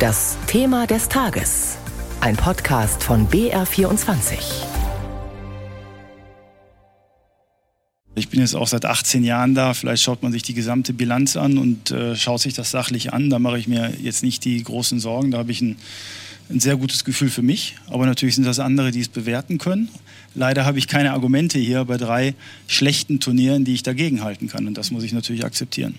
Das Thema des Tages. Ein Podcast von BR24. Ich bin jetzt auch seit 18 Jahren da. Vielleicht schaut man sich die gesamte Bilanz an und äh, schaut sich das sachlich an. Da mache ich mir jetzt nicht die großen Sorgen. Da habe ich ein, ein sehr gutes Gefühl für mich. Aber natürlich sind das andere, die es bewerten können. Leider habe ich keine Argumente hier bei drei schlechten Turnieren, die ich dagegen halten kann. Und das muss ich natürlich akzeptieren.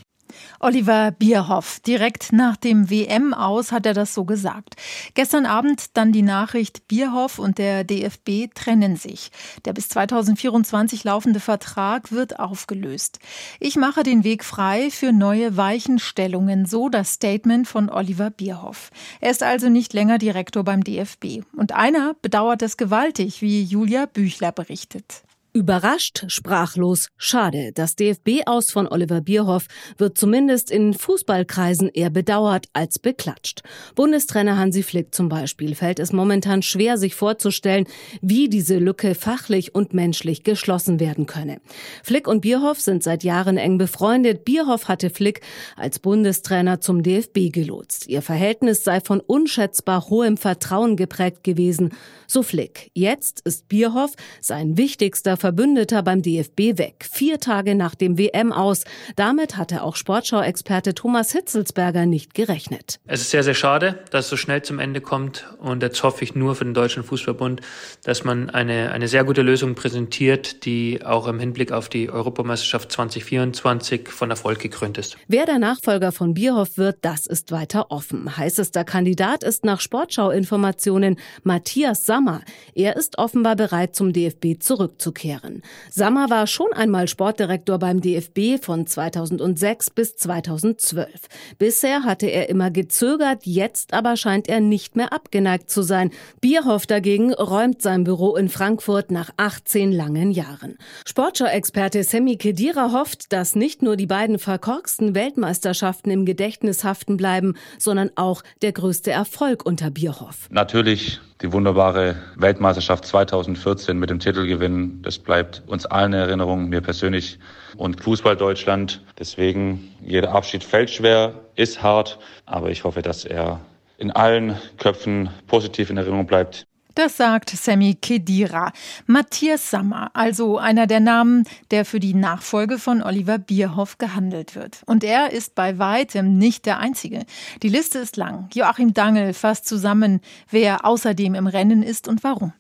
Oliver Bierhoff. Direkt nach dem WM aus hat er das so gesagt. Gestern Abend dann die Nachricht, Bierhoff und der DFB trennen sich. Der bis 2024 laufende Vertrag wird aufgelöst. Ich mache den Weg frei für neue Weichenstellungen, so das Statement von Oliver Bierhoff. Er ist also nicht länger Direktor beim DFB. Und einer bedauert es gewaltig, wie Julia Büchler berichtet. Überrascht, sprachlos, schade. Das DFB-Aus von Oliver Bierhoff wird zumindest in Fußballkreisen eher bedauert als beklatscht. Bundestrainer Hansi Flick zum Beispiel fällt es momentan schwer, sich vorzustellen, wie diese Lücke fachlich und menschlich geschlossen werden könne. Flick und Bierhoff sind seit Jahren eng befreundet. Bierhoff hatte Flick als Bundestrainer zum DFB gelotst. Ihr Verhältnis sei von unschätzbar hohem Vertrauen geprägt gewesen, so Flick. Jetzt ist Bierhoff sein wichtigster Verbündeter beim DFB weg, vier Tage nach dem WM aus. Damit hatte auch Sportschau-Experte Thomas Hitzelsberger nicht gerechnet. Es ist sehr, sehr schade, dass es so schnell zum Ende kommt. Und jetzt hoffe ich nur für den Deutschen Fußballbund, dass man eine, eine sehr gute Lösung präsentiert, die auch im Hinblick auf die Europameisterschaft 2024 von Erfolg gekrönt ist. Wer der Nachfolger von Bierhoff wird, das ist weiter offen. Heißester Kandidat ist nach Sportschau-Informationen Matthias Sammer. Er ist offenbar bereit, zum DFB zurückzukehren zurückkehren. Sammer war schon einmal Sportdirektor beim DFB von 2006 bis 2012. Bisher hatte er immer gezögert, jetzt aber scheint er nicht mehr abgeneigt zu sein. Bierhoff dagegen räumt sein Büro in Frankfurt nach 18 langen Jahren. Sportschau-Experte Sammy Kedira hofft, dass nicht nur die beiden verkorksten Weltmeisterschaften im Gedächtnis haften bleiben, sondern auch der größte Erfolg unter Bierhoff. Natürlich die wunderbare Weltmeisterschaft 2014 mit dem Titelgewinn. Das bleibt uns allen in Erinnerung, mir persönlich und Fußball Deutschland. Deswegen, jeder Abschied fällt schwer, ist hart, aber ich hoffe, dass er in allen Köpfen positiv in Erinnerung bleibt. Das sagt Sammy Kedira. Matthias Sammer, also einer der Namen, der für die Nachfolge von Oliver Bierhoff gehandelt wird. Und er ist bei weitem nicht der Einzige. Die Liste ist lang. Joachim Dangel fasst zusammen, wer außerdem im Rennen ist und warum.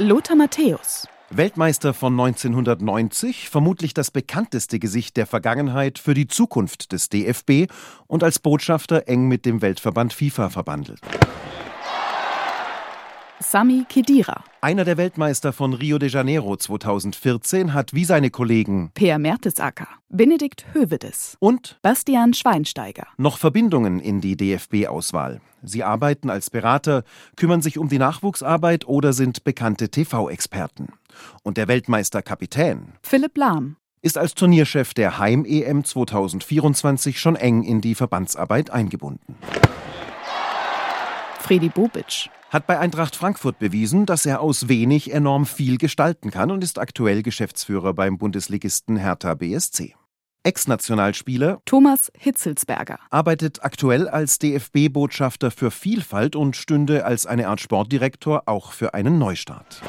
Lothar Matthäus. Weltmeister von 1990, vermutlich das bekannteste Gesicht der Vergangenheit für die Zukunft des DFB und als Botschafter eng mit dem Weltverband FIFA verbandelt. Sami Kedira. Einer der Weltmeister von Rio de Janeiro 2014 hat wie seine Kollegen Per Mertesacker, Benedikt Hövedes und Bastian Schweinsteiger noch Verbindungen in die DFB-Auswahl. Sie arbeiten als Berater, kümmern sich um die Nachwuchsarbeit oder sind bekannte TV-Experten. Und der Weltmeister-Kapitän Philipp Lahm ist als Turnierchef der Heim-EM 2024 schon eng in die Verbandsarbeit eingebunden. Fredi Bobic hat bei Eintracht Frankfurt bewiesen, dass er aus wenig enorm viel gestalten kann und ist aktuell Geschäftsführer beim Bundesligisten Hertha BSC. Ex-Nationalspieler Thomas Hitzelsberger arbeitet aktuell als DFB-Botschafter für Vielfalt und stünde als eine Art Sportdirektor auch für einen Neustart.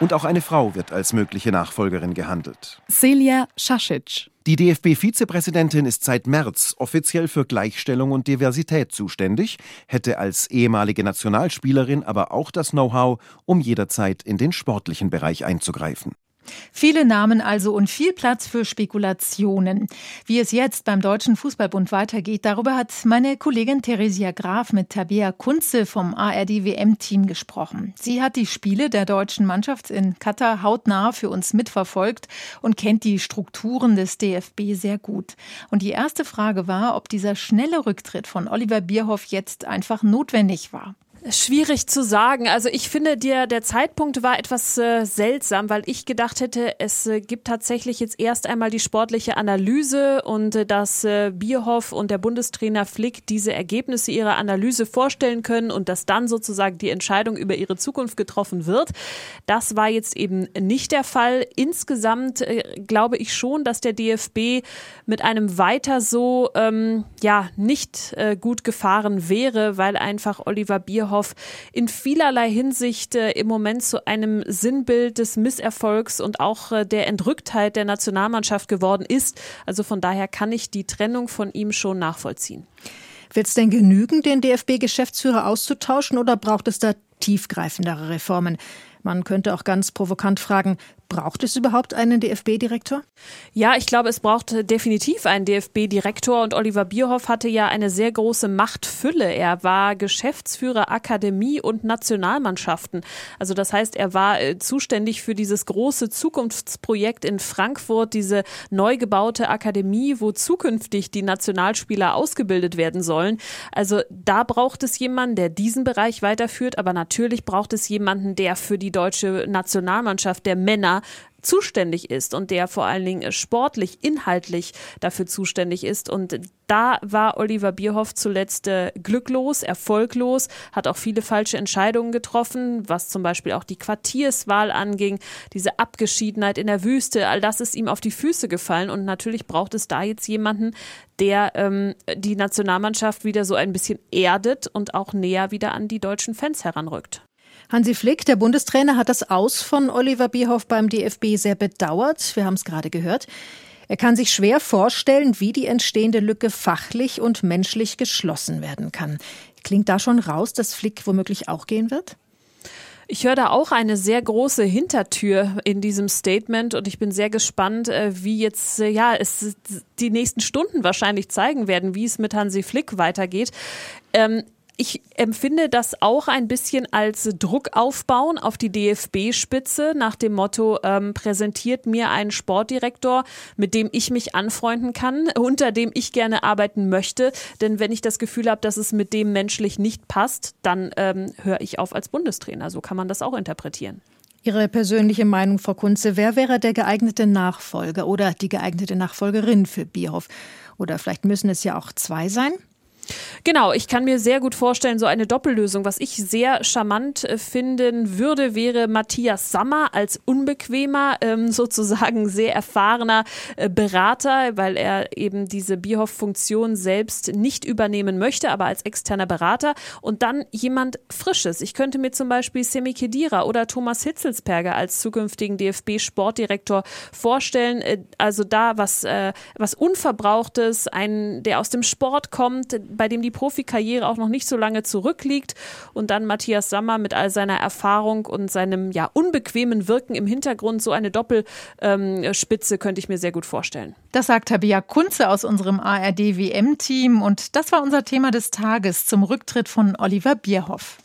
Und auch eine Frau wird als mögliche Nachfolgerin gehandelt. Celia Šašić. Die DFB-Vizepräsidentin ist seit März offiziell für Gleichstellung und Diversität zuständig, hätte als ehemalige Nationalspielerin aber auch das Know-how, um jederzeit in den sportlichen Bereich einzugreifen. Viele Namen also und viel Platz für Spekulationen. Wie es jetzt beim Deutschen Fußballbund weitergeht, darüber hat meine Kollegin Theresia Graf mit Tabea Kunze vom ARD-WM-Team gesprochen. Sie hat die Spiele der deutschen Mannschaft in Katar hautnah für uns mitverfolgt und kennt die Strukturen des DFB sehr gut. Und die erste Frage war, ob dieser schnelle Rücktritt von Oliver Bierhoff jetzt einfach notwendig war. Schwierig zu sagen. Also ich finde, der, der Zeitpunkt war etwas äh, seltsam, weil ich gedacht hätte, es äh, gibt tatsächlich jetzt erst einmal die sportliche Analyse und äh, dass äh, Bierhoff und der Bundestrainer Flick diese Ergebnisse ihrer Analyse vorstellen können und dass dann sozusagen die Entscheidung über ihre Zukunft getroffen wird. Das war jetzt eben nicht der Fall. Insgesamt äh, glaube ich schon, dass der DFB mit einem weiter so ähm, ja nicht äh, gut gefahren wäre, weil einfach Oliver Bierhoff Bierhoff in vielerlei Hinsicht äh, im Moment zu einem Sinnbild des Misserfolgs und auch äh, der Entrücktheit der Nationalmannschaft geworden ist. Also von daher kann ich die Trennung von ihm schon nachvollziehen. Wird es denn genügen, den DFB-Geschäftsführer auszutauschen oder braucht es da tiefgreifendere Reformen? Man könnte auch ganz provokant fragen, Braucht es überhaupt einen DFB-Direktor? Ja, ich glaube, es braucht definitiv einen DFB-Direktor und Oliver Bierhoff hatte ja eine sehr große Machtfülle. Er war Geschäftsführer Akademie und Nationalmannschaften. Also das heißt, er war äh, zuständig für dieses große Zukunftsprojekt in Frankfurt, diese neu gebaute Akademie, wo zukünftig die Nationalspieler ausgebildet werden sollen. Also da braucht es jemanden, der diesen Bereich weiterführt, aber natürlich braucht es jemanden, der für die deutsche Nationalmannschaft der Männer zuständig ist und der vor allen Dingen sportlich, inhaltlich dafür zuständig ist. Und da war Oliver Bierhoff zuletzt äh, glücklos, erfolglos, hat auch viele falsche Entscheidungen getroffen, was zum Beispiel auch die Quartierswahl anging, diese Abgeschiedenheit in der Wüste, all das ist ihm auf die Füße gefallen. Und natürlich braucht es da jetzt jemanden, der ähm, die Nationalmannschaft wieder so ein bisschen erdet und auch näher wieder an die deutschen Fans heranrückt. Hansi Flick, der Bundestrainer, hat das Aus von Oliver Bierhoff beim DFB sehr bedauert. Wir haben es gerade gehört. Er kann sich schwer vorstellen, wie die entstehende Lücke fachlich und menschlich geschlossen werden kann. Klingt da schon raus, dass Flick womöglich auch gehen wird? Ich höre da auch eine sehr große Hintertür in diesem Statement und ich bin sehr gespannt, äh, wie jetzt, äh, ja, es die nächsten Stunden wahrscheinlich zeigen werden, wie es mit Hansi Flick weitergeht. Ähm, ich empfinde das auch ein bisschen als Druck aufbauen auf die DFB-Spitze nach dem Motto, ähm, präsentiert mir einen Sportdirektor, mit dem ich mich anfreunden kann, unter dem ich gerne arbeiten möchte. Denn wenn ich das Gefühl habe, dass es mit dem menschlich nicht passt, dann ähm, höre ich auf als Bundestrainer. So kann man das auch interpretieren. Ihre persönliche Meinung, Frau Kunze, wer wäre der geeignete Nachfolger oder die geeignete Nachfolgerin für Bierhoff? Oder vielleicht müssen es ja auch zwei sein? Genau, ich kann mir sehr gut vorstellen, so eine Doppellösung. Was ich sehr charmant äh, finden würde, wäre Matthias Sammer als unbequemer, ähm, sozusagen sehr erfahrener äh, Berater, weil er eben diese Bierhoff-Funktion selbst nicht übernehmen möchte, aber als externer Berater. Und dann jemand Frisches. Ich könnte mir zum Beispiel Semi Kedira oder Thomas Hitzelsperger als zukünftigen DFB-Sportdirektor vorstellen. Äh, also da was, was Unverbrauchtes, ein, der aus dem Sport kommt, bei dem die Profikarriere auch noch nicht so lange zurückliegt. Und dann Matthias Sammer mit all seiner Erfahrung und seinem ja unbequemen Wirken im Hintergrund. So eine Doppelspitze ähm, könnte ich mir sehr gut vorstellen. Das sagt Tabia Kunze aus unserem ARD-WM-Team. Und das war unser Thema des Tages zum Rücktritt von Oliver Bierhoff.